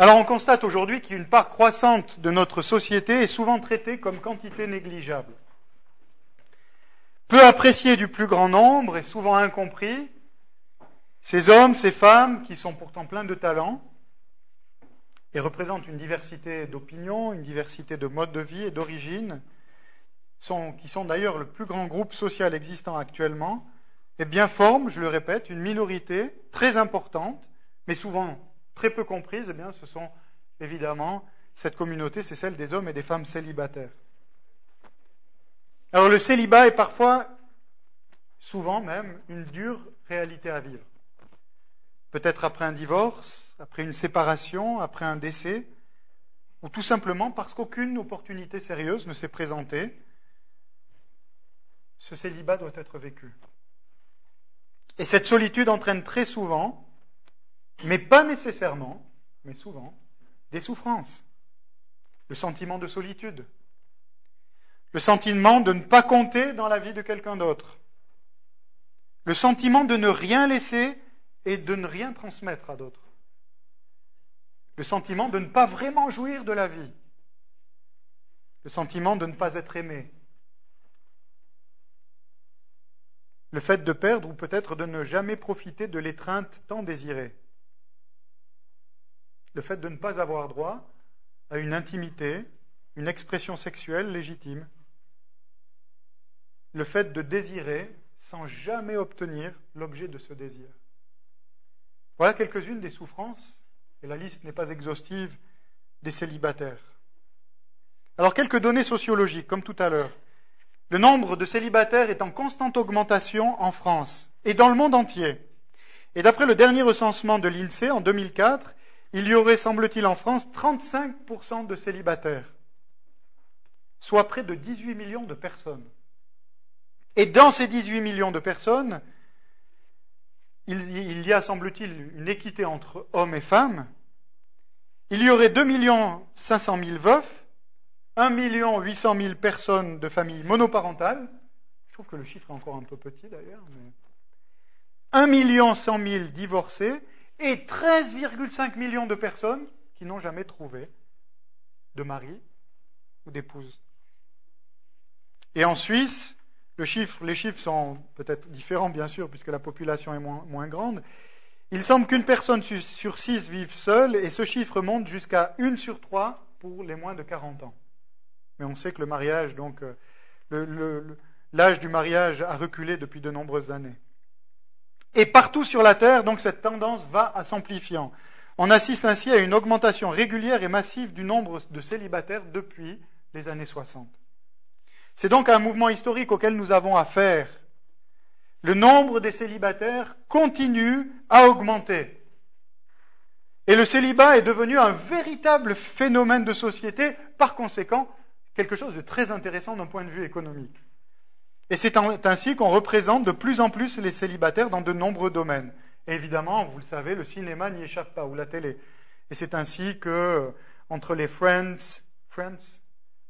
Alors on constate aujourd'hui qu'une part croissante de notre société est souvent traitée comme quantité négligeable. Peu appréciée du plus grand nombre et souvent incompris, ces hommes, ces femmes qui sont pourtant pleins de talents et représentent une diversité d'opinions, une diversité de modes de vie et d'origine, qui sont d'ailleurs le plus grand groupe social existant actuellement, et bien forment, je le répète, une minorité très importante, mais souvent très peu comprise, eh bien, ce sont évidemment, cette communauté, c'est celle des hommes et des femmes célibataires. Alors le célibat est parfois, souvent même, une dure réalité à vivre. Peut-être après un divorce, après une séparation, après un décès, ou tout simplement parce qu'aucune opportunité sérieuse ne s'est présentée. Ce célibat doit être vécu. Et cette solitude entraîne très souvent mais pas nécessairement, mais souvent, des souffrances, le sentiment de solitude, le sentiment de ne pas compter dans la vie de quelqu'un d'autre, le sentiment de ne rien laisser et de ne rien transmettre à d'autres, le sentiment de ne pas vraiment jouir de la vie, le sentiment de ne pas être aimé, le fait de perdre ou peut-être de ne jamais profiter de l'étreinte tant désirée le fait de ne pas avoir droit à une intimité, une expression sexuelle légitime, le fait de désirer sans jamais obtenir l'objet de ce désir. Voilà quelques-unes des souffrances, et la liste n'est pas exhaustive, des célibataires. Alors quelques données sociologiques, comme tout à l'heure. Le nombre de célibataires est en constante augmentation en France et dans le monde entier. Et d'après le dernier recensement de l'INSEE en 2004, il y aurait, semble-t-il, en France 35% de célibataires, soit près de 18 millions de personnes. Et dans ces 18 millions de personnes, il y a, semble-t-il, une équité entre hommes et femmes. Il y aurait 2 500 000 veufs, 1 800 000 personnes de familles monoparentales. Je trouve que le chiffre est encore un peu petit d'ailleurs. Mais... 1 100 000 divorcés et 13,5 millions de personnes qui n'ont jamais trouvé de mari ou d'épouse. Et en Suisse, les chiffres sont peut-être différents, bien sûr, puisque la population est moins, grande. Il semble qu'une personne sur six vive seule, et ce chiffre monte jusqu'à une sur trois pour les moins de 40 ans. Mais on sait que le mariage, donc, euh, l'âge du mariage a reculé depuis de nombreuses années. Et partout sur la Terre, donc cette tendance va à s'amplifiant. On assiste ainsi à une augmentation régulière et massive du nombre de célibataires depuis les années 60. C'est donc un mouvement historique auquel nous avons affaire. Le nombre des célibataires continue à augmenter. Et le célibat est devenu un véritable phénomène de société, par conséquent, quelque chose de très intéressant d'un point de vue économique. Et c'est ainsi qu'on représente de plus en plus les célibataires dans de nombreux domaines. Et évidemment, vous le savez, le cinéma n'y échappe pas, ou la télé. Et c'est ainsi que, entre les Friends, Friends,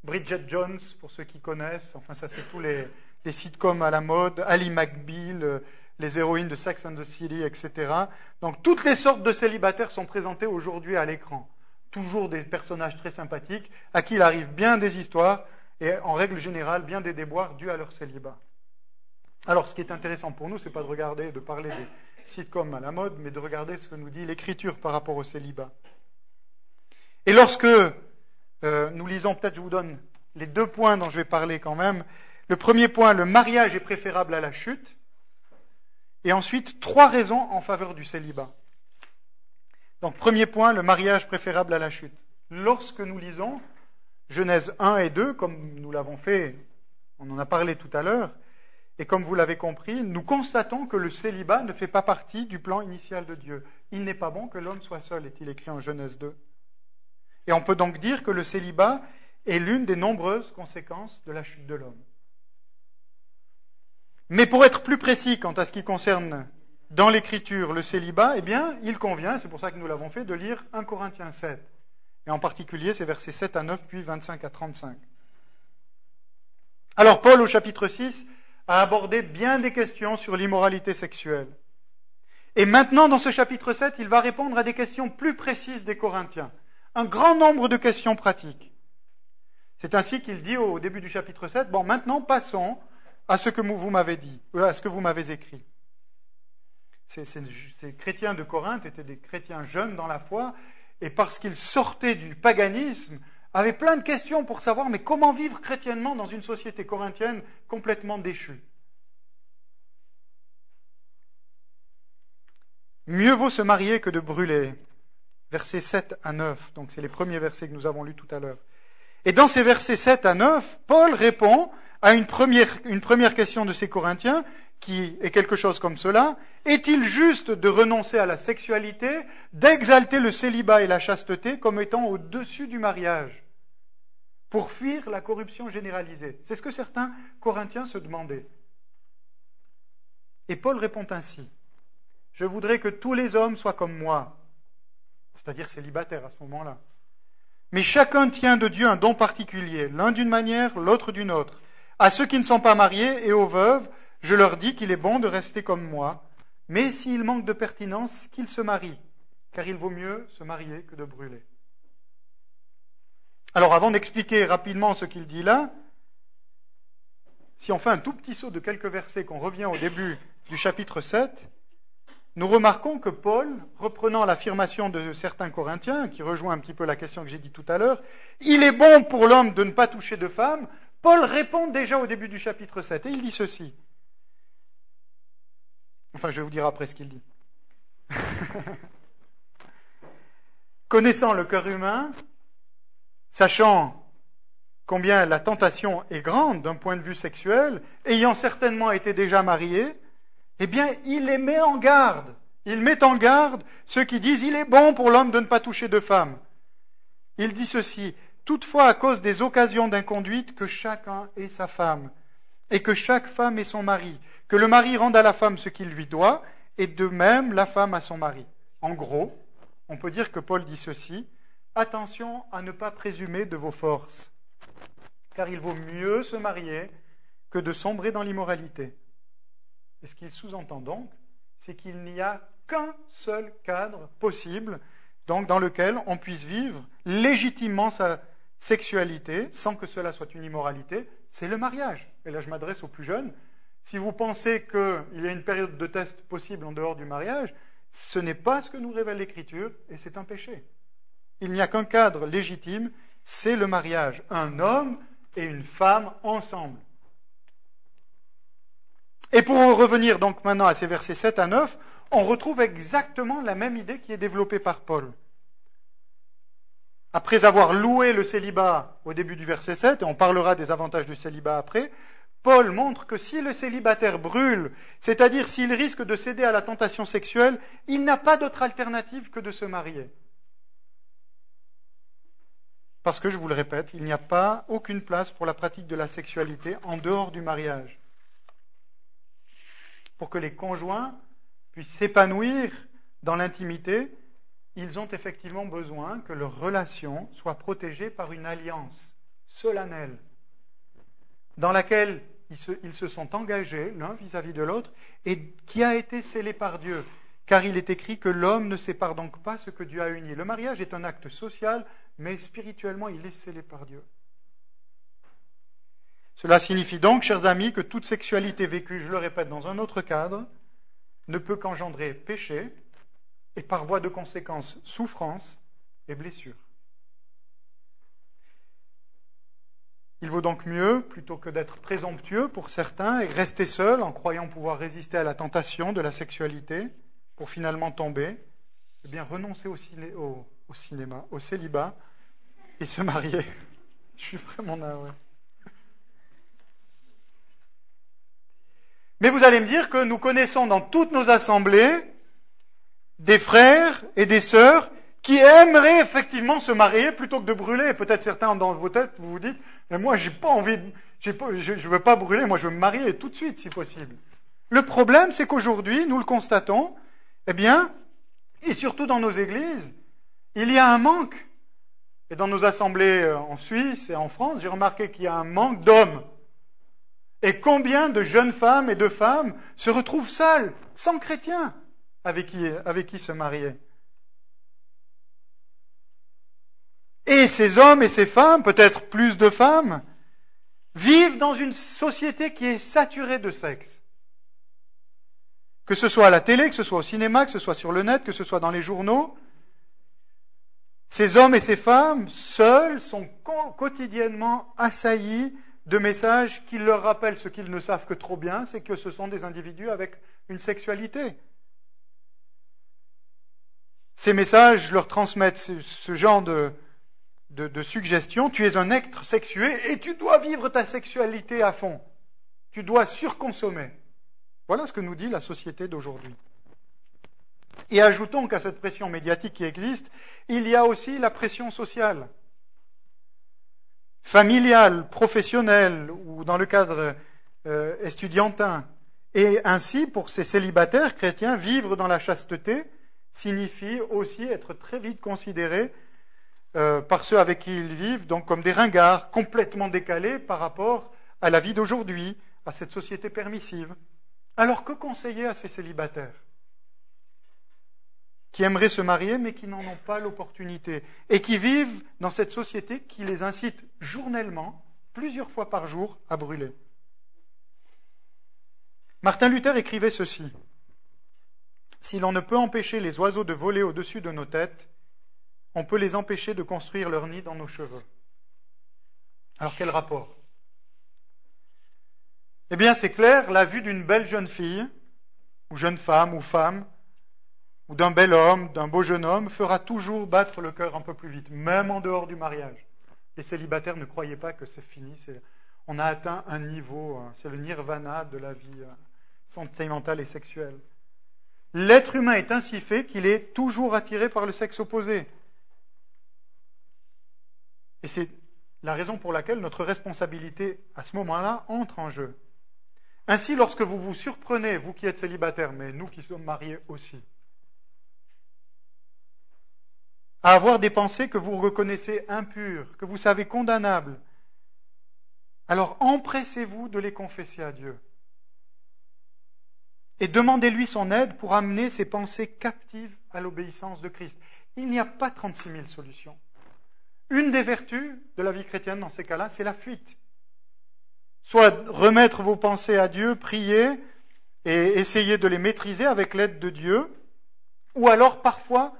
Bridget Jones, pour ceux qui connaissent, enfin ça c'est tous les, les sitcoms à la mode, Ali McBeal, euh, les héroïnes de Sex and the City, etc. Donc toutes les sortes de célibataires sont présentés aujourd'hui à l'écran. Toujours des personnages très sympathiques, à qui il arrive bien des histoires, et en règle générale bien des déboires dus à leur célibat. Alors ce qui est intéressant pour nous, ce n'est pas de regarder, de parler des sitcoms à la mode, mais de regarder ce que nous dit l'Écriture par rapport au célibat. Et lorsque euh, nous lisons, peut-être je vous donne les deux points dont je vais parler quand même. Le premier point, le mariage est préférable à la chute. Et ensuite, trois raisons en faveur du célibat. Donc, premier point, le mariage préférable à la chute. Lorsque nous lisons Genèse 1 et 2, comme nous l'avons fait, on en a parlé tout à l'heure, et comme vous l'avez compris, nous constatons que le célibat ne fait pas partie du plan initial de Dieu. Il n'est pas bon que l'homme soit seul, est-il écrit en Genèse 2. Et on peut donc dire que le célibat est l'une des nombreuses conséquences de la chute de l'homme. Mais pour être plus précis quant à ce qui concerne dans l'écriture le célibat, eh bien, il convient, c'est pour ça que nous l'avons fait, de lire 1 Corinthiens 7 et en particulier ces versets 7 à 9, puis 25 à 35. Alors Paul, au chapitre 6, a abordé bien des questions sur l'immoralité sexuelle. Et maintenant, dans ce chapitre 7, il va répondre à des questions plus précises des Corinthiens. un grand nombre de questions pratiques. C'est ainsi qu'il dit au début du chapitre 7, bon, maintenant passons à ce que vous m'avez dit, euh, à ce que vous m'avez écrit. Ces, chrétiens de Corinthe étaient des chrétiens jeunes dans la foi, et parce qu'ils sortaient du paganisme, avaient plein de questions pour savoir, mais comment vivre chrétiennement dans une société corinthienne complètement déchue? Mieux vaut se marier que de brûler. Versets 7 à 9, donc c'est les premiers versets que nous avons lus tout à l'heure. Et dans ces versets 7 à 9, Paul répond à une première, question de ces Corinthiens, qui est quelque chose comme cela. Est-il juste de renoncer à la sexualité, d'exalter le célibat et la chasteté comme étant au-dessus du mariage, pour fuir la corruption généralisée? C'est ce que certains Corinthiens se demandaient. Et Paul répond ainsi. Je voudrais que tous les hommes soient comme moi, c'est-à-dire célibataires à ce moment-là. Mais chacun tient de Dieu un don particulier, l'un d'une manière, l'autre d'une autre. À ceux qui ne sont pas mariés et aux veuves, je leur dis qu'il est bon de rester comme moi, mais s'ils manquent de pertinence, qu'ils se marient, car il vaut mieux se marier que de brûler. Alors avant d'expliquer rapidement ce qu'il dit là, si on fait un tout petit saut de quelques versets, qu'on revient au début du chapitre 7, nous remarquons que Paul, reprenant l'affirmation de certains Corinthiens, qui rejoint un petit peu la question que j'ai dit tout à l'heure, il est bon pour l'homme de ne pas toucher de femme, Paul répond déjà au début du chapitre 7, et il dit ceci. Enfin, je vais vous dire après ce qu'il dit. Connaissant le cœur humain, sachant combien la tentation est grande d'un point de vue sexuel, ayant certainement été déjà marié, eh bien, il les met en garde. Il met en garde ceux qui disent il est bon pour l'homme de ne pas toucher de femme. Il dit ceci, toutefois à cause des occasions d'inconduite, que chacun ait sa femme, et que chaque femme ait son mari, que le mari rende à la femme ce qu'il lui doit, et de même la femme à son mari. En gros, on peut dire que Paul dit ceci, attention à ne pas présumer de vos forces, car il vaut mieux se marier que de sombrer dans l'immoralité. Et ce qu'il sous-entend donc, c'est qu'il n'y a qu'un seul cadre possible donc, dans lequel on puisse vivre légitimement sa sexualité sans que cela soit une immoralité, c'est le mariage. Et là, je m'adresse aux plus jeunes. Si vous pensez qu'il y a une période de test possible en dehors du mariage, ce n'est pas ce que nous révèle l'Écriture et c'est un péché. Il n'y a qu'un cadre légitime, c'est le mariage. Un homme et une femme ensemble. Et pour en revenir donc maintenant à ces versets 7 à 9, on retrouve exactement la même idée qui est développée par Paul. Après avoir loué le célibat au début du verset 7, et on parlera des avantages du célibat après, Paul montre que si le célibataire brûle, c'est-à-dire s'il risque de céder à la tentation sexuelle, il n'a pas d'autre alternative que de se marier. Parce que, je vous le répète, il n'y a pas aucune place pour la pratique de la sexualité en dehors du mariage pour que les conjoints puissent s'épanouir dans l'intimité, ils ont effectivement besoin que leur relation soit protégée par une alliance solennelle dans laquelle ils se, sont engagés l'un vis-à-vis de l'autre et qui a été scellée par Dieu. Car il est écrit que l'homme ne sépare donc pas ce que Dieu a uni. Le mariage est un acte social, mais spirituellement, il est scellé par Dieu. Cela signifie donc, chers amis, que toute sexualité vécue, je le répète, dans un autre cadre, ne peut qu'engendrer péché et par voie de conséquence souffrance et blessure. Il vaut donc mieux, plutôt que d'être présomptueux pour certains et rester seul en croyant pouvoir résister à la tentation de la sexualité pour finalement tomber, eh bien renoncer au, au cinéma, au célibat et se marier. Je suis vraiment navré. Mais vous allez me dire que nous connaissons dans toutes nos assemblées des frères et des sœurs qui aimeraient effectivement se marier plutôt que de brûler. Peut-être certains dans vos têtes, vous vous dites, mais moi j'ai pas envie, je ne veux pas brûler, moi je veux me marier tout de suite si possible. Le problème, c'est qu'aujourd'hui, nous le constatons, eh bien, et surtout dans nos églises, il y a un manque. Et dans nos assemblées euh, en Suisse et en France, j'ai remarqué qu'il y a un manque d'hommes et combien de jeunes femmes et de femmes se retrouvent seules, sans chrétiens, avec qui, avec qui se marier ces hommes et ces femmes, peut-être plus de femmes, vivent dans une société qui est saturée de sexe. Que ce soit à la télé, que ce soit au cinéma, que ce soit sur le net, que ce soit dans les journaux, ces hommes et ces femmes, seuls, sont quotidiennement assaillis de messages qui leur rappellent ce qu'ils ne savent que trop bien, c'est que ce sont des individus avec une sexualité. Ces messages leur transmettent ce, genre de, de, suggestions. Tu es un être sexué et tu dois vivre ta sexualité à fond. Tu dois surconsommer. Voilà ce que nous dit la société d'aujourd'hui. Et ajoutons qu'à cette pression médiatique qui existe, il y a aussi la pression sociale, familiale, professionnelle ou dans le cadre euh. Et ainsi, pour ces célibataires chrétiens, vivre dans la chasteté signifie aussi être très vite considéré euh, par ceux avec qui ils vivent, donc comme des ringards complètement décalés par rapport à la vie d'aujourd'hui, à cette société permissive. Alors que conseiller à ces célibataires? Qui aimeraient se marier mais qui n'en ont pas l'opportunité et qui vivent dans cette société qui les incite journellement, plusieurs fois par jour, à brûler. Martin Luther écrivait ceci. Si l'on ne peut empêcher les oiseaux de voler au-dessus de nos têtes, on peut les empêcher de construire leur nid dans nos cheveux. Alors quel rapport? Eh bien c'est clair, la vue d'une belle jeune fille, ou jeune femme, ou femme, ou d'un bel homme, d'un beau jeune homme, fera toujours battre le cœur un peu plus vite, même en dehors du mariage. Les célibataires ne croyaient pas que c'est fini, on a atteint un niveau, hein, c'est le nirvana de la vie euh, sentimentale et sexuelle. L'être humain est ainsi fait qu'il est toujours attiré par le sexe opposé. Et c'est la raison pour laquelle notre responsabilité à ce moment-là entre en jeu. Ainsi, lorsque vous vous surprenez, vous qui êtes célibataire, mais nous qui sommes mariés aussi, à avoir des pensées que vous reconnaissez impures, que vous savez condamnables, alors empressez-vous de les confesser à Dieu et demandez-lui son aide pour amener ses pensées captives à l'obéissance de Christ. Il n'y a pas 36 000 solutions. Une des vertus de la vie chrétienne dans ces cas-là, c'est la fuite. Soit remettre vos pensées à Dieu, prier et essayer de les maîtriser avec l'aide de Dieu, ou alors parfois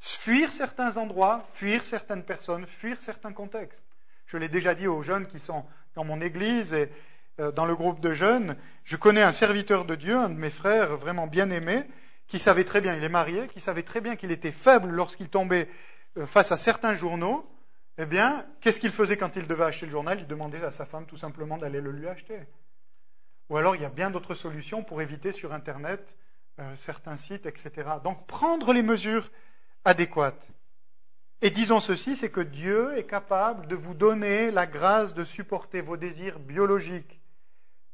fuir certains endroits, fuir certaines personnes, fuir certains contextes. Je l'ai déjà dit aux jeunes qui sont dans mon église et, euh, dans le groupe de jeunes, je connais un serviteur de Dieu, un de mes frères vraiment bien aimé, qui savait très bien, il est marié, qui savait très bien qu'il était faible lorsqu'il tombait euh, face à certains journaux. Eh bien, qu'est-ce qu'il faisait quand il devait acheter le journal? Il demandait à sa femme tout simplement d'aller le lui acheter. Ou alors, il y a bien d'autres solutions pour éviter sur Internet euh, certains sites, etc. Donc, prendre les mesures adéquates. Et disons ceci, c'est que Dieu est capable de vous donner la grâce de supporter vos désirs biologiques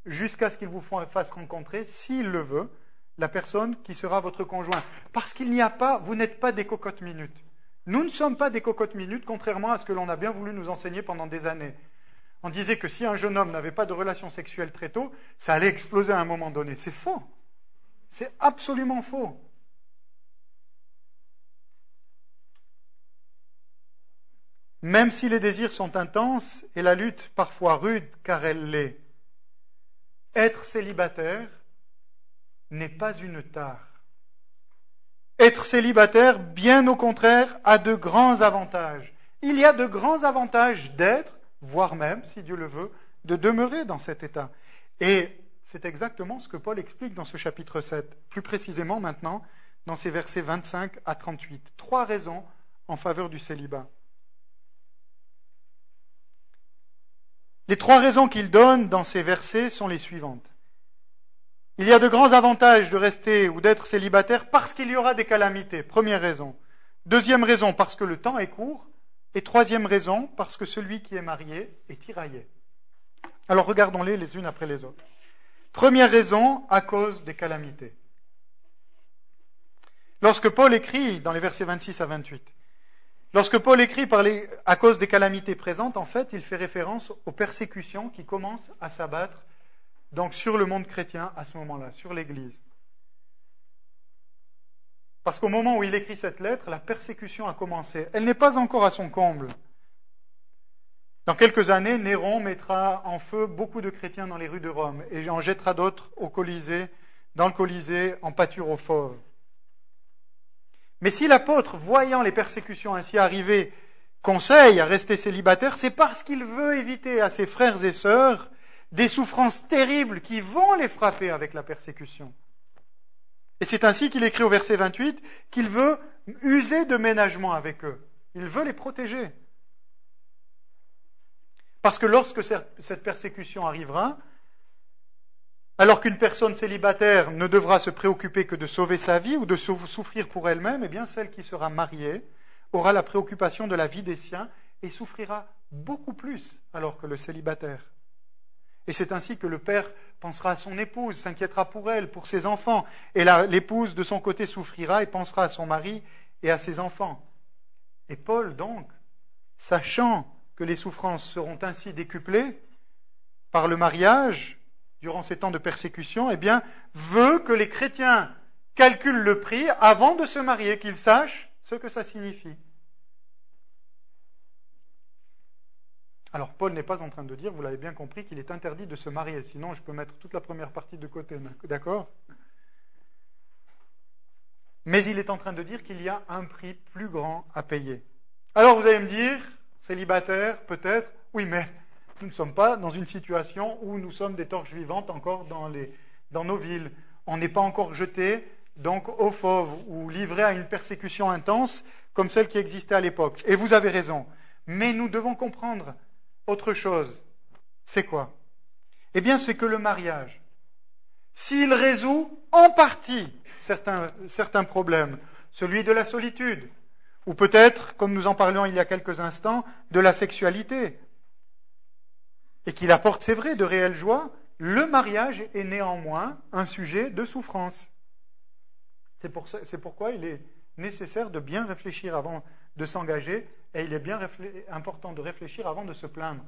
jusqu'à ce qu'il vous fasse rencontrer, s'il le veut, la personne qui sera votre conjoint. Parce qu'il n'y a pas, vous n'êtes pas des cocottes minutes. Nous ne sommes pas des cocottes minutes, contrairement à ce que l'on a bien voulu nous enseigner pendant des années. On disait que si un jeune homme n'avait pas de relation sexuelle très tôt, ça allait exploser à un moment donné. C'est faux. C'est absolument faux. Même si les désirs sont intenses et la lutte parfois rude car elle l'est, être célibataire n'est pas une tare. Être célibataire, bien au contraire, a de grands avantages. Il y a de grands avantages d'être, voire même, si Dieu le veut, de demeurer dans cet état. Et c'est exactement ce que Paul explique dans ce chapitre 7, plus précisément maintenant dans ces versets 25 à 38. Trois raisons en faveur du célibat. Les trois raisons qu'il donne dans ces versets sont les suivantes. Il y a de grands avantages de rester ou d'être célibataire parce qu'il y aura des calamités. Première raison. Deuxième raison, parce que le temps est court. Et troisième raison, parce que celui qui est marié est tiraillé. Alors regardons-les les unes après les autres. Première raison, à cause des calamités. Lorsque Paul écrit dans les versets 26 à 28, Lorsque Paul écrit à cause des calamités présentes, en fait, il fait référence aux persécutions qui commencent à s'abattre donc sur le monde chrétien à ce moment-là, sur l'Église. Parce qu'au moment où il écrit cette lettre, la persécution a commencé. Elle n'est pas encore à son comble. Dans quelques années, Néron mettra en feu beaucoup de chrétiens dans les rues de Rome et en jettera d'autres au Colisée, dans le Colisée, en pâture aux fauves. Mais si l'apôtre, voyant les persécutions ainsi arriver, conseille à rester célibataire, c'est parce qu'il veut éviter à ses frères et sœurs des souffrances terribles qui vont les frapper avec la persécution. Et c'est ainsi qu'il écrit au verset 28 qu'il veut user de ménagement avec eux. Il veut les protéger. Parce que lorsque cette persécution arrivera, alors qu'une personne célibataire ne devra se préoccuper que de sauver sa vie ou de souffrir pour elle-même, eh bien celle qui sera mariée aura la préoccupation de la vie des siens et souffrira beaucoup plus alors que le célibataire. Et c'est ainsi que le père pensera à son épouse, s'inquiétera pour elle, pour ses enfants, et l'épouse de son côté souffrira et pensera à son mari et à ses enfants. Et Paul, donc, sachant que les souffrances seront ainsi décuplées par le mariage durant ces temps de persécution, eh bien, veut que les chrétiens calculent le prix avant de se marier, qu'ils sachent ce que ça signifie. Alors Paul n'est pas en train de dire, vous l'avez bien compris, qu'il est interdit de se marier, sinon je peux mettre toute la première partie de côté, d'accord? Mais il est en train de dire qu'il y a un prix plus grand à payer. Alors vous allez me dire, Célibataire, peut-être? Oui, mais nous ne sommes pas dans une situation où nous sommes des torches vivantes encore dans, nos villes. On n'est pas encore jeté donc aux fauves ou livré à une persécution intense comme celle qui existait à l'époque. Et vous avez raison. Mais nous devons comprendre autre chose. C'est quoi? Eh bien, c'est que le mariage, s'il résout en partie certains problèmes, celui de la solitude, ou peut-être, comme nous en parlions il y a quelques instants, de la sexualité. Et qu'il apporte, c'est vrai, de réelles joies, le mariage est néanmoins un sujet de souffrance. C'est pourquoi il est nécessaire de bien réfléchir avant de s'engager et il est bien important de réfléchir avant de se plaindre.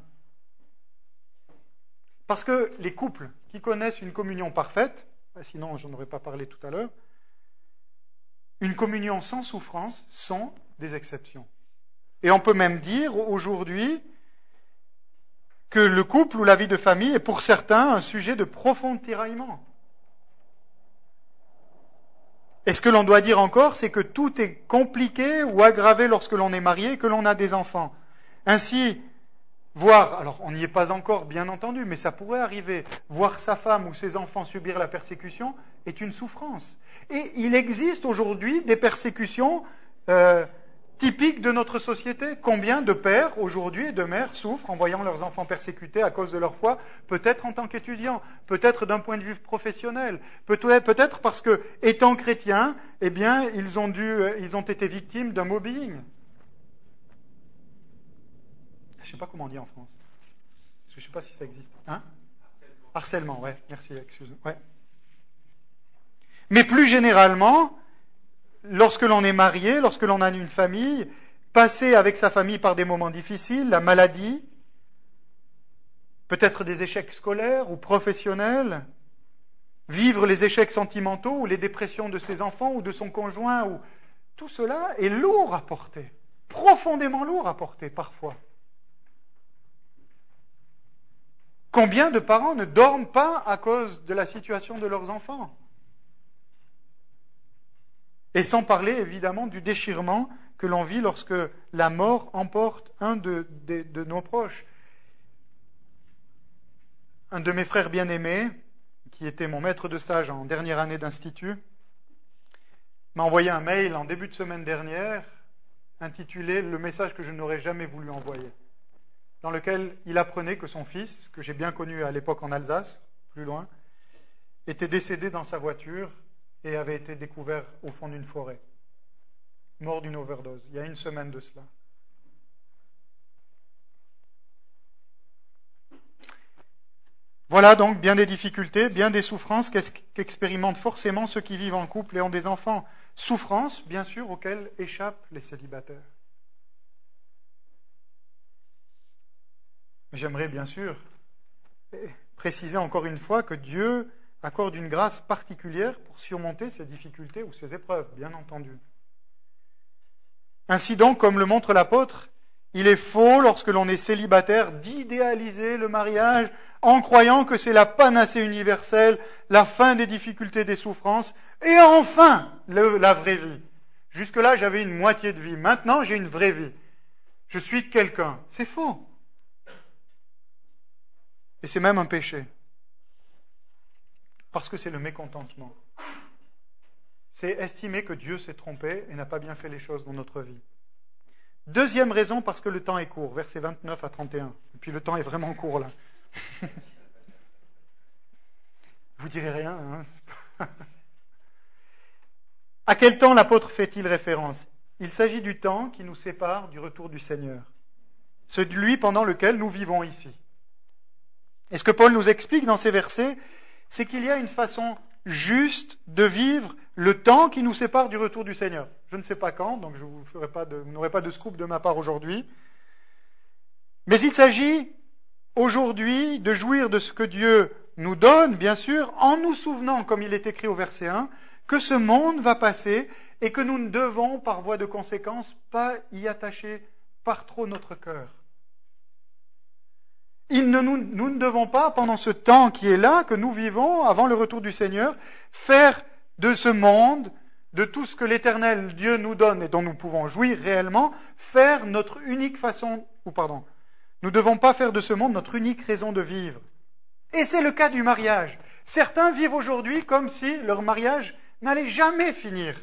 Parce que les couples qui connaissent une communion parfaite, sinon je n'aurais pas parlé tout à l'heure, une communion sans souffrance sont des exceptions. Et on peut même dire aujourd'hui que le couple ou la vie de famille est pour certains un sujet de profond tiraillement. Et ce que l'on doit dire encore, c'est que tout est compliqué ou aggravé lorsque l'on est marié et que l'on a des enfants. Ainsi, voir, alors on n'y est pas encore bien entendu, mais ça pourrait arriver, voir sa femme ou ses enfants subir la persécution est une souffrance. Et il existe aujourd'hui des persécutions euh, typique de notre société. Combien de pères aujourd'hui et de mères souffrent en voyant leurs enfants persécutés à cause de leur foi, peut-être en tant qu'étudiants, peut-être d'un point de vue professionnel, peut-être parce que, étant chrétiens, eh bien, ils ont, dû, ils ont été victimes d'un mobbing. Je ne sais pas comment on dit en France. je ne sais pas si ça existe. Hein? Harcèlement, ouais, merci, excuse-moi. Ouais. Mais plus généralement, lorsque l'on est marié, lorsque l'on a une famille, passer avec sa famille par des moments difficiles, la maladie, peut-être des échecs scolaires ou professionnels, vivre les échecs sentimentaux ou les dépressions de ses enfants ou de son conjoint, ou tout cela est lourd à porter, profondément lourd à porter parfois. Combien de parents ne dorment pas à cause de la situation de leurs enfants? Et sans parler évidemment du déchirement que l'on vit lorsque la mort emporte un de, nos proches. Un de mes frères bien-aimés, qui était mon maître de stage en dernière année d'institut, m'a envoyé un mail en début de semaine dernière intitulé Le message que je n'aurais jamais voulu envoyer, dans lequel il apprenait que son fils, que j'ai bien connu à l'époque en Alsace, plus loin, était décédé dans sa voiture et avait été découvert au fond d'une forêt, mort d'une overdose, il y a une semaine de cela. Voilà donc bien des difficultés, bien des souffrances qu'expérimentent forcément ceux qui vivent en couple et ont des enfants. Souffrances, bien sûr, auxquelles échappent les célibataires. J'aimerais bien sûr préciser encore une fois que Dieu accorde une grâce particulière pour surmonter ces difficultés ou ces épreuves, bien entendu. Ainsi donc, comme le montre l'apôtre, Il est faux, lorsque l'on est célibataire, d'idéaliser le mariage en croyant que c'est la panacée universelle, la fin des difficultés, des souffrances, et enfin la vraie vie. Jusque-là, j'avais une moitié de vie. Maintenant, j'ai une vraie vie. Je suis quelqu'un. C'est faux. Et c'est même un péché. Parce que c'est le mécontentement. C'est estimer que Dieu s'est trompé et n'a pas bien fait les choses dans notre vie. Deuxième raison, parce que le temps est court, versets 29 à 31. Et puis le temps est vraiment court là. Vous direz rien. Hein à quel temps l'apôtre fait-il référence? Il s'agit du temps qui nous sépare du retour du Seigneur, celui pendant lequel nous vivons ici. Et ce que Paul nous explique dans ces versets, c'est qu'il y a une façon juste de vivre le temps qui nous sépare du retour du Seigneur. Je ne sais pas quand, donc je vous pas de, vous n'aurez pas de scoop de ma part aujourd'hui. Mais il s'agit aujourd'hui de jouir de ce que Dieu nous donne, bien sûr, en nous souvenant, comme il est écrit au verset 1, que ce monde va passer et que nous ne devons, par voie de conséquence, pas y attacher par trop notre cœur. Nous, nous, ne devons pas, pendant ce temps qui est là, que nous vivons, avant le retour du Seigneur, faire de ce monde, de tout ce que l'Éternel Dieu nous donne et dont nous pouvons jouir réellement, faire notre unique façon, ou pardon, nous ne devons pas faire de ce monde notre unique raison de vivre. Et c'est le cas du mariage. Certains vivent aujourd'hui comme si leur mariage n'allait jamais finir.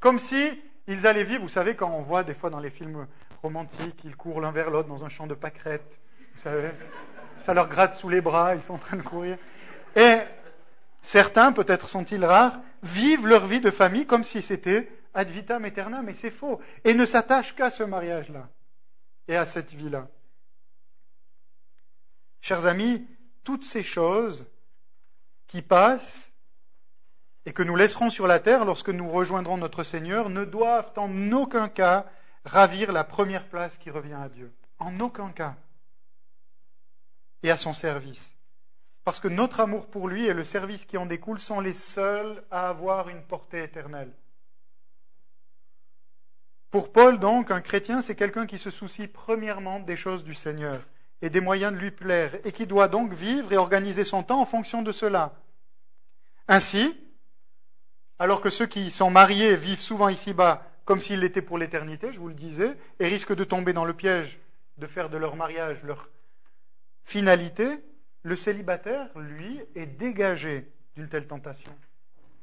Comme si ils allaient vivre, vous savez, quand on voit des fois dans les films romantiques, ils courent l'un vers l'autre dans un champ de pâquerettes, savez, ça leur gratte sous les bras, ils sont en train de courir. Et certains, peut-être sont-ils rares, vivent leur vie de famille comme si c'était ad vitam aeternam, mais c'est faux, et ne s'attachent qu'à ce mariage-là et à cette vie-là. Chers amis, toutes ces choses qui passent et que nous laisserons sur la terre lorsque nous rejoindrons notre Seigneur ne doivent en aucun cas ravir la première place qui revient à Dieu. En aucun cas. Et à son service. Parce que notre amour pour lui et le service qui en découle sont les seuls à avoir une portée éternelle. Pour Paul, donc, un chrétien, c'est quelqu'un qui se soucie premièrement des choses du Seigneur et des moyens de lui plaire, et qui doit donc vivre et organiser son temps en fonction de cela. Ainsi, alors que ceux qui sont mariés vivent souvent ici-bas comme s'ils l'étaient pour l'éternité, je vous le disais, et risquent de tomber dans le piège de faire de leur mariage leur finalité, le célibataire, lui, est dégagé d'une telle tentation.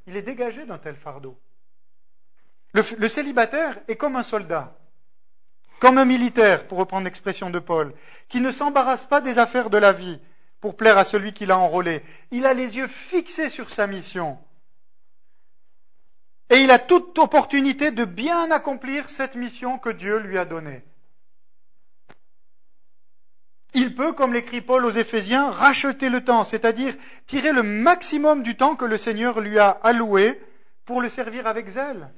Il est dégagé d'un tel fardeau. Le, célibataire est comme un soldat, comme un militaire, pour reprendre l'expression de Paul, qui ne s'embarrasse pas des affaires de la vie pour plaire à celui qui l'a enrôlé. Il a les yeux fixés sur sa mission. Et il a toute opportunité de bien accomplir cette mission que Dieu lui a donnée. Il peut, comme l'écrit Paul aux Éphésiens, racheter le temps, c'est-à-dire tirer le maximum du temps que le Seigneur lui a alloué pour le servir avec zèle.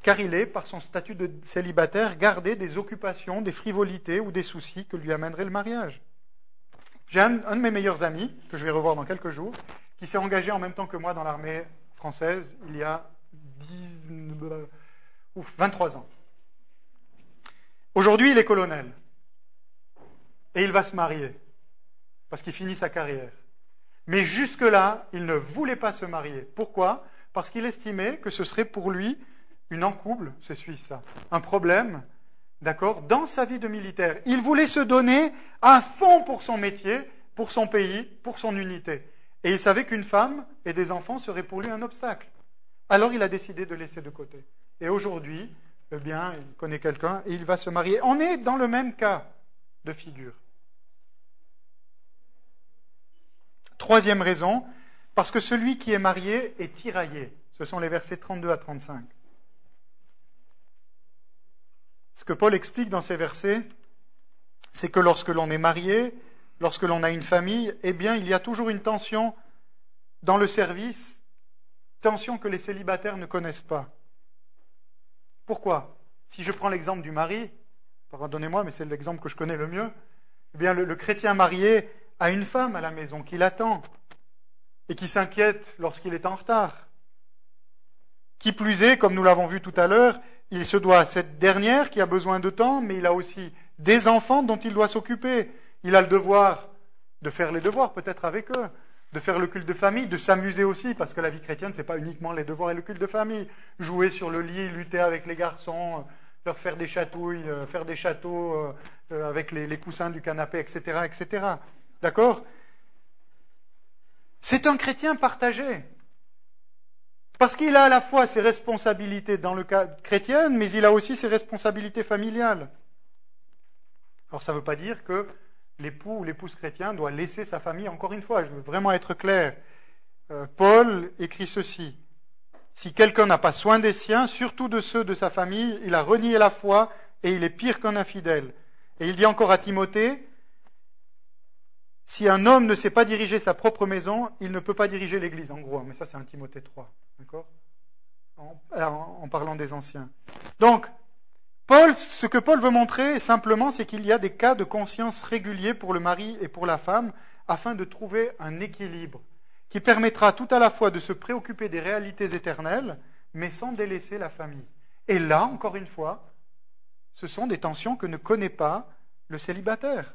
Car il est, par son statut de célibataire, gardé des occupations, des frivolités ou des soucis que lui amènerait le mariage. J'ai un, de mes meilleurs amis, que je vais revoir dans quelques jours, qui s'est engagé en même temps que moi dans l'armée française il y a 23 ans. Aujourd'hui, il est colonel. Et il va se marier. Parce qu'il finit sa carrière. Mais jusque-là, il ne voulait pas se marier. Pourquoi? Parce qu'il estimait que ce serait pour lui une encouble, c'est suisse ça, un problème, d'accord, dans sa vie de militaire. Il voulait se donner à fond pour son métier, pour son pays, pour son unité. Et il savait qu'une femme et des enfants seraient pour lui un obstacle. Alors il a décidé de laisser de côté. Et aujourd'hui, eh bien, il connaît quelqu'un et il va se marier. On est dans le même cas de figure. Troisième raison, parce que celui qui est marié est tiraillé. Ce sont les versets 32 à 35. Ce que Paul explique dans ces versets, c'est que lorsque l'on est marié, lorsque l'on a une famille, eh bien, il y a toujours une tension dans le service, tension que les célibataires ne connaissent pas. Pourquoi? Si je prends l'exemple du mari, pardonnez-moi, mais c'est l'exemple que je connais le mieux, eh bien, le, le chrétien marié a une femme à la maison qui l'attend et qui s'inquiète lorsqu'il est en retard. Qui plus est, comme nous l'avons vu tout à l'heure, il se doit à cette dernière qui a besoin de temps, mais il a aussi des enfants dont il doit s'occuper. Il a le devoir de faire les devoirs peut-être avec eux, de faire le culte de famille, de s'amuser aussi, parce que la vie chrétienne, ce n'est pas uniquement les devoirs et le culte de famille. Jouer sur le lit, lutter avec les garçons, leur faire des chatouilles, euh, faire des châteaux euh, euh, avec les, coussins du canapé, etc., etc. D'accord? C'est un chrétien partagé. Parce qu'il a à la fois ses responsabilités dans le cas chrétien, mais il a aussi ses responsabilités familiales. Alors ça ne veut pas dire que l'époux ou l'épouse chrétien doit laisser sa famille. Encore une fois, je veux vraiment être clair. Paul écrit ceci. Si quelqu'un n'a pas soin des siens, surtout de ceux de sa famille, il a renié la foi et il est pire qu'un infidèle. Et il dit encore à Timothée, si un homme ne sait pas diriger sa propre maison, il ne peut pas diriger l'Église, en gros. Mais ça, c'est un Timothée 3, d'accord? En, parlant des anciens. Donc, Paul, ce que Paul veut montrer simplement, c'est qu'il y a des cas de conscience réguliers pour le mari et pour la femme, afin de trouver un équilibre qui permettra tout à la fois de se préoccuper des réalités éternelles, mais sans délaisser la famille. Et là, encore une fois, ce sont des tensions que ne connaît pas le célibataire.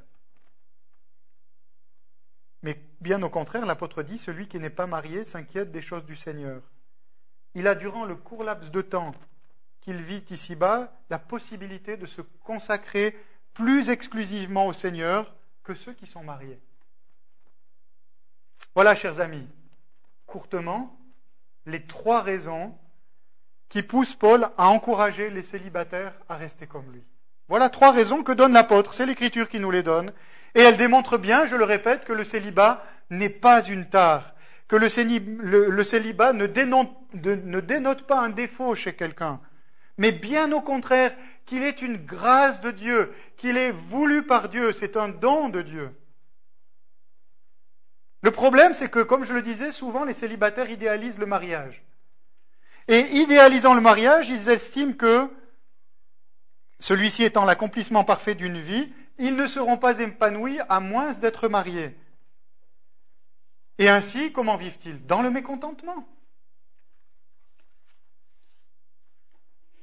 Mais bien au contraire, l'apôtre dit, celui qui n'est pas marié s'inquiète des choses du Seigneur. Il a, durant le court laps de temps qu'il vit ici-bas, la possibilité de se consacrer plus exclusivement au Seigneur que ceux qui sont mariés. Voilà, chers amis, courtement, les trois raisons qui poussent Paul à encourager les célibataires à rester comme lui. Voilà trois raisons que donne l'apôtre, c'est l'Écriture qui nous les donne, et elle démontre bien, je le répète, que le célibat n'est pas une tare, que le, célibat ne dénote, pas un défaut chez quelqu'un, mais bien au contraire, qu'il est une grâce de Dieu, qu'il est voulu par Dieu, c'est un don de Dieu. Le problème, c'est que, comme je le disais, souvent les célibataires idéalisent le mariage. Et idéalisant le mariage, ils estiment que, celui-ci étant l'accomplissement parfait d'une vie, ils ne seront pas épanouis à moins d'être mariés. Et ainsi, comment vivent-ils Dans le mécontentement.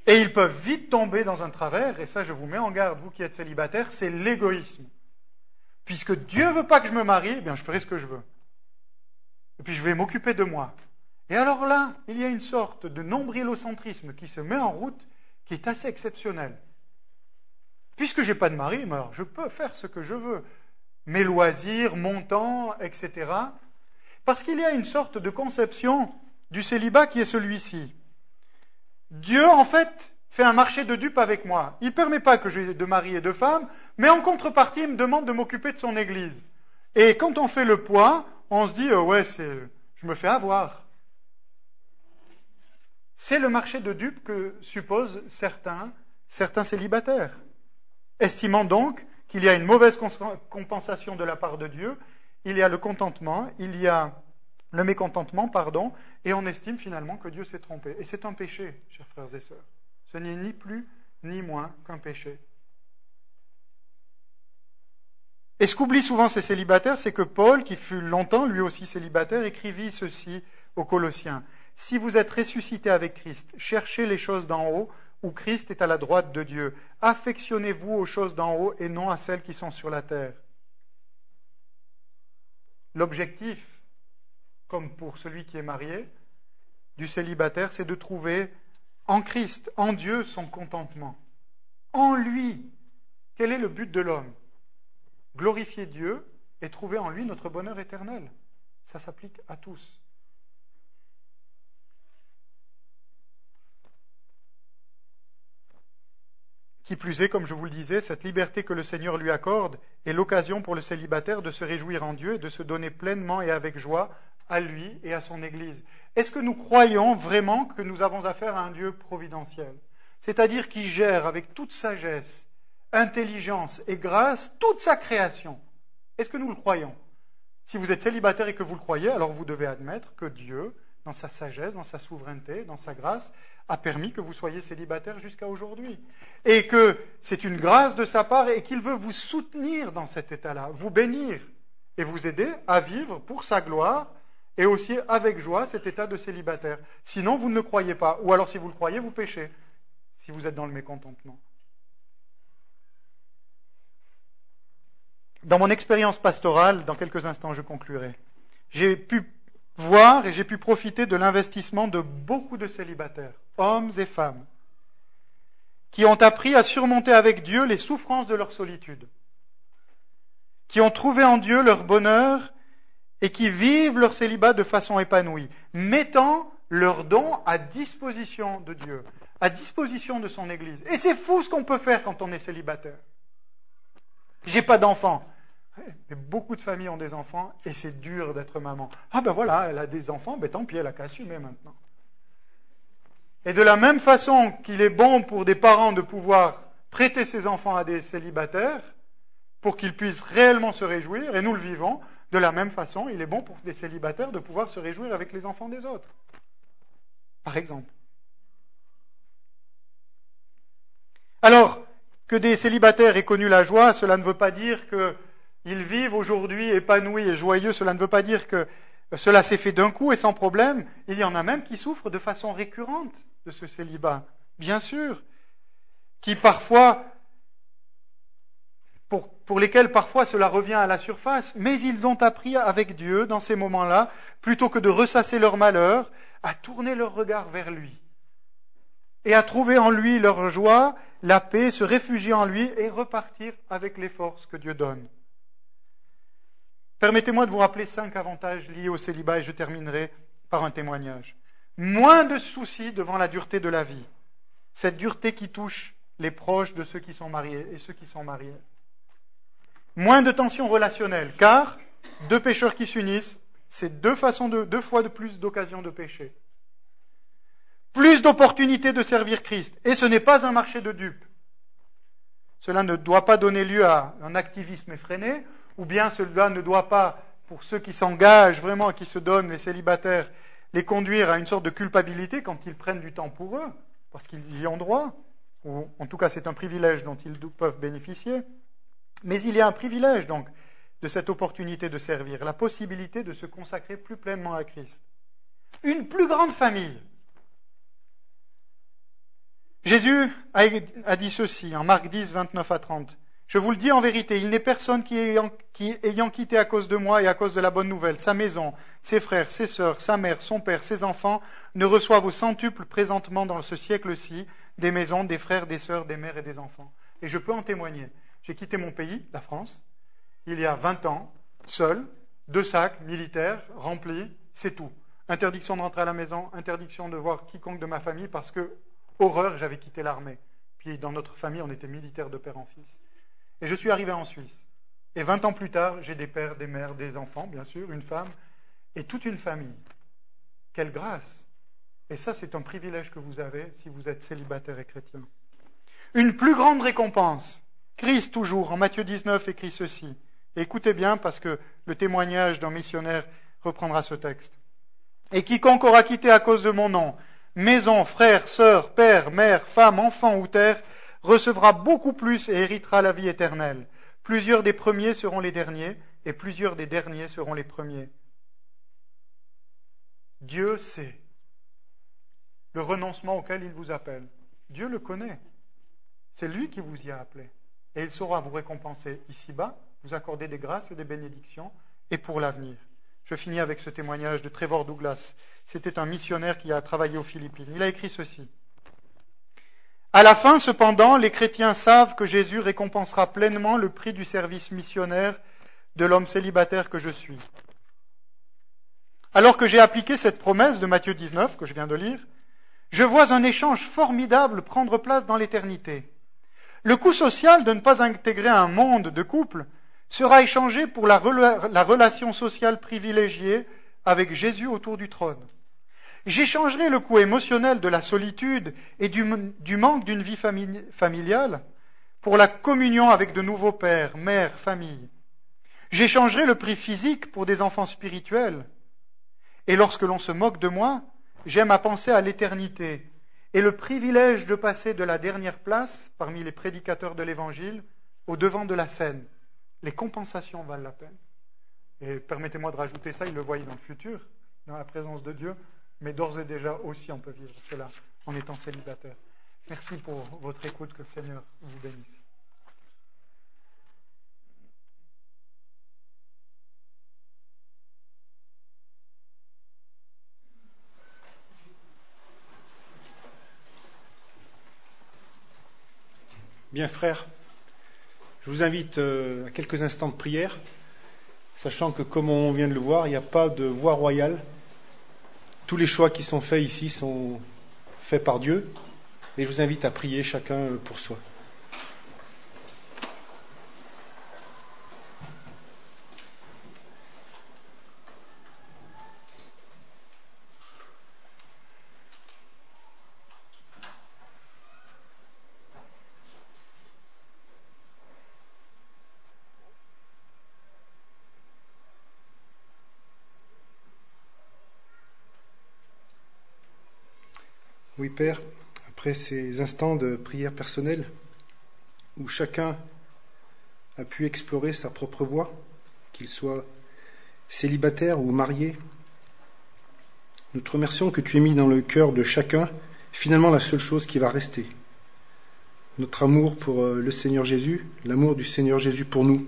Et ils peuvent vite tomber dans un travers, et ça je vous mets en garde, vous qui êtes célibataire, c'est l'égoïsme. Puisque Dieu ne veut pas que je me marie, eh bien je ferai ce que je veux et puis je vais m'occuper de moi. Et alors là, il y a une sorte de nombrilocentrisme qui se met en route qui est assez exceptionnel. Puisque je n'ai pas de mari, alors je peux faire ce que je veux. Mes loisirs, mon temps, etc. Parce qu'il y a une sorte de conception du célibat qui est celui-ci. Dieu, en fait, fait un marché de dupes avec moi. Il ne permet pas que j'ai de mari et de femme, mais en contrepartie, il me demande de m'occuper de son Église. Et quand on fait le poids, on se dit, euh, ouais, je me fais avoir. C'est le marché de dupes que supposent certains, certains célibataires, estimant donc qu'il y a une mauvaise compensation de la part de Dieu, il y a le contentement, il y a le mécontentement, pardon, et on estime finalement que Dieu s'est trompé. Et c'est un péché, chers frères et sœurs. Ce n'est ni plus ni moins qu'un péché. Et ce qu'oublient souvent ces célibataires, c'est que Paul, qui fut longtemps lui aussi célibataire, écrivit ceci aux Colossiens. Si vous êtes ressuscité avec Christ, cherchez les choses d'en haut, où Christ est à la droite de Dieu. Affectionnez-vous aux choses d'en haut et non à celles qui sont sur la terre. L'objectif, comme pour celui qui est marié, du célibataire, c'est de trouver en Christ, en Dieu, son contentement. En lui. Quel est le but de l'homme? Glorifier Dieu et trouver en lui notre bonheur éternel. Ça s'applique à tous. Qui plus est, comme je vous le disais, cette liberté que le Seigneur lui accorde est l'occasion pour le célibataire de se réjouir en Dieu et de se donner pleinement et avec joie à lui et à son Église. Est-ce que nous croyons vraiment que nous avons affaire à un Dieu providentiel? C'est-à-dire qui gère avec toute sagesse intelligence et grâce toute sa création. Est-ce que nous le croyons? Si vous êtes célibataire et que vous le croyez, alors vous devez admettre que Dieu, dans sa sagesse, dans sa souveraineté, dans sa grâce, a permis que vous soyez célibataire jusqu'à aujourd'hui. Et que c'est une grâce de sa part et qu'il veut vous soutenir dans cet état-là, vous bénir et vous aider à vivre pour sa gloire et aussi avec joie cet état de célibataire. Sinon, vous ne le croyez pas. Ou alors, si vous le croyez, vous péchez. si vous êtes dans le mécontentement. Dans mon expérience pastorale, dans quelques instants je conclurai, j'ai pu voir et j'ai pu profiter de l'investissement de beaucoup de célibataires, hommes et femmes, qui ont appris à surmonter avec Dieu les souffrances de leur solitude, qui ont trouvé en Dieu leur bonheur et qui vivent leur célibat de façon épanouie, mettant leurs dons à disposition de Dieu, à disposition de son Église. Et c'est fou ce qu'on peut faire quand on est célibataire. J'ai pas d'enfants. beaucoup de familles ont des enfants et c'est dur d'être maman. Ah ben voilà, elle a des enfants, ben tant pis, elle a qu'à assumer maintenant. Et de la même façon qu'il est bon pour des parents de pouvoir prêter ses enfants à des célibataires pour qu'ils puissent réellement se réjouir, et nous le vivons, de la même façon, il est bon pour des célibataires de pouvoir se réjouir avec les enfants des autres. Par exemple. Alors, que des célibataires aient connu la joie, cela ne veut pas dire qu'ils vivent aujourd'hui épanouis et joyeux, cela ne veut pas dire que cela s'est fait d'un coup et sans problème. Il y en a même qui souffrent de façon récurrente de ce célibat, bien sûr, qui parfois, pour, pour, lesquels parfois cela revient à la surface, mais ils ont appris avec Dieu dans ces moments-là, plutôt que de ressasser leur malheur, à tourner leur regard vers lui et à trouver en lui leur joie, la paix, se réfugier en lui et repartir avec les forces que Dieu donne. Permettez-moi de vous rappeler cinq avantages liés au célibat et je terminerai par un témoignage. Moins de soucis devant la dureté de la vie, cette dureté qui touche les proches de ceux qui sont mariés et ceux qui sont mariés. Moins de tensions relationnelles, car deux pécheurs qui s'unissent, c'est deux fois de plus d'occasions de pécher plus d'opportunités de servir Christ. Et ce n'est pas un marché de dupes. Cela ne doit pas donner lieu à un activisme effréné, ou bien cela ne doit pas, pour ceux qui s'engagent vraiment, qui se donnent, les célibataires, les conduire à une sorte de culpabilité quand ils prennent du temps pour eux, parce qu'ils y ont droit, ou en tout cas c'est un privilège dont ils peuvent bénéficier. Mais il y a un privilège donc de cette opportunité de servir, la possibilité de se consacrer plus pleinement à Christ. Une plus grande famille, Jésus a dit ceci en Marc 10, 29 à 30. Je vous le dis en vérité, il n'est personne qui ayant, qui, ayant, quitté à cause de moi et à cause de la bonne nouvelle sa maison, ses frères, ses sœurs, sa mère, son père, ses enfants, ne reçoive au centuple présentement dans ce siècle-ci des maisons, des frères, des sœurs, des mères et des enfants. Et je peux en témoigner. J'ai quitté mon pays, la France, il y a 20 ans, seul, deux sacs militaires remplis, c'est tout. Interdiction de rentrer à la maison, interdiction de voir quiconque de ma famille parce que horreur, j'avais quitté l'armée. Puis dans notre famille, on était militaires de père en fils. Et je suis arrivé en Suisse. Et 20 ans plus tard, j'ai des pères, des mères, des enfants, bien sûr, une femme, et toute une famille. Quelle grâce Et ça, c'est un privilège que vous avez si vous êtes célibataire et chrétien. Une plus grande récompense. Christ, toujours, en Matthieu 19, écrit ceci. écoutez bien, parce que le témoignage d'un missionnaire reprendra ce texte. Et quiconque aura quitté à cause de mon nom maison, frères, sœurs, père, mère, femme, enfant ou terre, recevra beaucoup plus et héritera la vie éternelle. Plusieurs des premiers seront les derniers, et plusieurs des derniers seront les premiers. Dieu sait le renoncement auquel il vous appelle. Dieu le connaît. C'est lui qui vous y a appelé. Et il saura vous récompenser ici-bas, vous accorder des grâces et des bénédictions, et pour l'avenir. Je finis avec ce témoignage de Trevor Douglas. C'était un missionnaire qui a travaillé aux Philippines. Il a écrit ceci. À la fin, cependant, les chrétiens savent que Jésus récompensera pleinement le prix du service missionnaire de l'homme célibataire que je suis. Alors que j'ai appliqué cette promesse de Matthieu 19, que je viens de lire, je vois un échange formidable prendre place dans l'éternité. Le coût social de ne pas intégrer un monde de couple sera échangé pour la, relation sociale privilégiée avec Jésus autour du trône. J'échangerai le coût émotionnel de la solitude et du, manque d'une vie familiale pour la communion avec de nouveaux pères, mères, familles. J'échangerai le prix physique pour des enfants spirituels. Et lorsque l'on se moque de moi, j'aime à penser à l'éternité et le privilège de passer de la dernière place parmi les prédicateurs de l'Évangile au devant de la scène les compensations valent la peine. Et permettez-moi de rajouter ça, il le voyait dans le futur, dans la présence de Dieu, mais d'ores et déjà aussi on peut vivre cela en étant célibataire. Merci pour votre écoute, que le Seigneur vous bénisse. Bien frères, je vous invite euh, à quelques instants de prière, sachant que comme on vient de le voir, il n'y a pas de voie royale. Tous les choix qui sont faits ici sont faits par Dieu, et je vous invite à prier chacun pour soi. Oui, Père, après ces instants de prière personnelle, où chacun a pu explorer sa propre voie, qu'il soit célibataire ou marié, nous te remercions que tu aies mis dans le cœur de chacun finalement la seule chose qui va rester. Notre amour pour euh, le Seigneur Jésus, l'amour du Seigneur Jésus pour nous.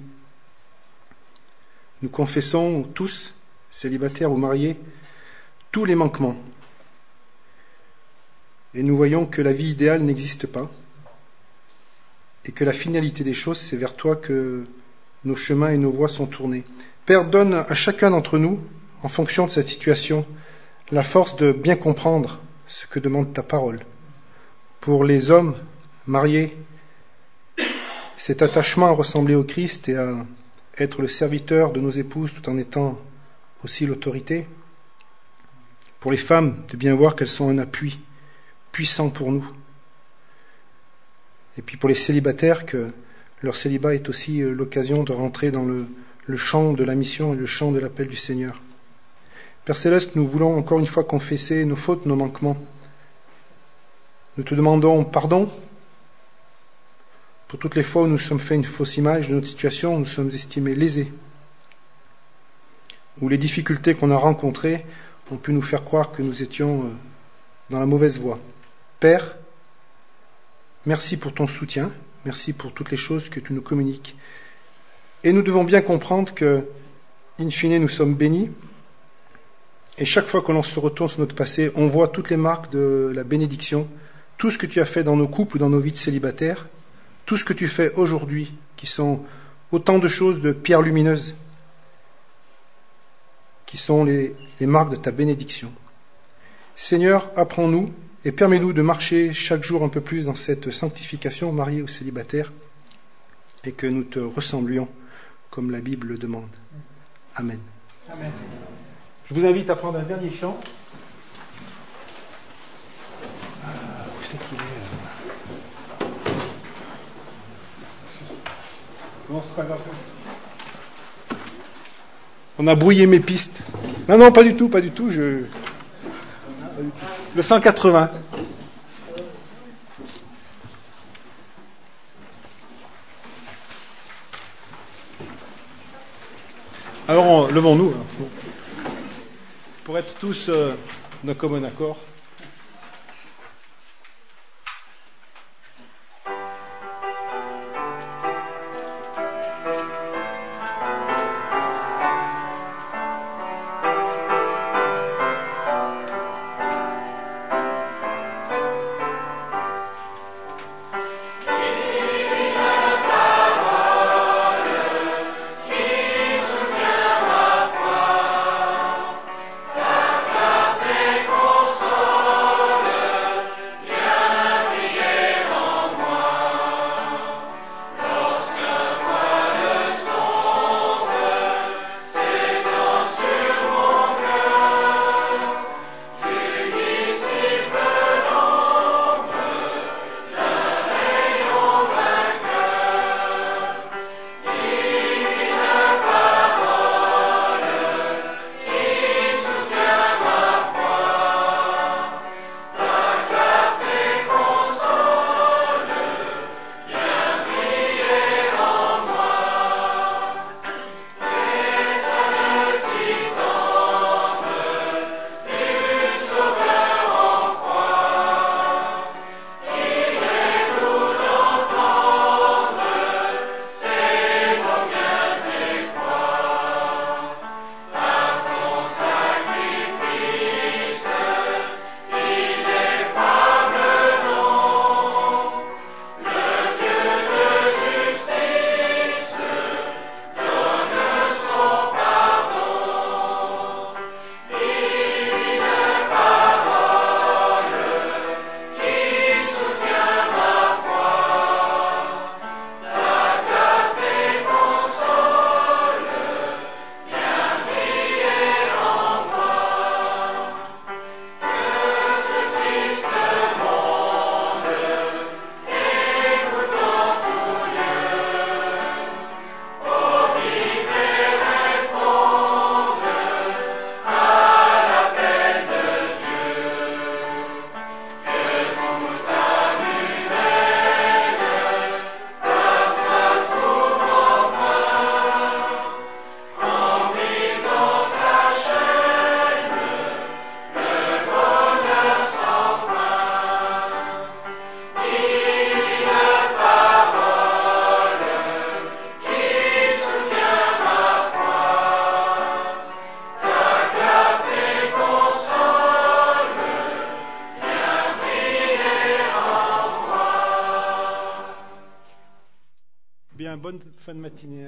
Nous confessons tous, célibataires ou mariés, tous les manquements, et nous voyons que la vie idéale n'existe pas et que la finalité des choses, c'est vers toi que nos chemins et nos voies sont tournés. Père, donne à chacun d'entre nous, en fonction de cette situation, la force de bien comprendre ce que demande ta parole. Pour les hommes mariés, cet attachement à ressembler au Christ et à être le serviteur de nos épouses tout en étant aussi l'autorité. Pour les femmes, de bien voir qu'elles sont un appui puissant pour nous. Et puis pour les célibataires, que leur célibat est aussi euh, l'occasion de rentrer dans le, champ de la mission et le champ de l'appel du Seigneur. Père Céleste, nous voulons encore une fois confesser nos fautes, nos manquements. Nous te demandons pardon pour toutes les fois où nous sommes fait une fausse image de notre situation, où nous sommes estimés lésés, où les difficultés qu'on a rencontrées ont pu nous faire croire que nous étions euh, dans la mauvaise voie. Père, merci pour ton soutien, merci pour toutes les choses que tu nous communiques. Et nous devons bien comprendre que, in fine, nous sommes bénis. Et chaque fois que l'on se retourne sur notre passé, on voit toutes les marques de la bénédiction, tout ce que tu as fait dans nos couples ou dans nos vies célibataires, tout ce que tu fais aujourd'hui, qui sont autant de choses de pierres lumineuses, qui sont les, les marques de ta bénédiction. Seigneur, apprends-nous et permets-nous de marcher chaque jour un peu plus dans cette sanctification, mariée ou célibataire, et que nous te ressemblions comme la Bible le demande. Amen. Amen. Je vous invite à prendre un dernier chant. Ah, où c'est qu'il est On a brouillé mes pistes. Non, non, pas du tout, pas du tout. Je... Le 180. Alors, levons-nous hein. pour être tous euh, d'un commun accord. Fin de matinée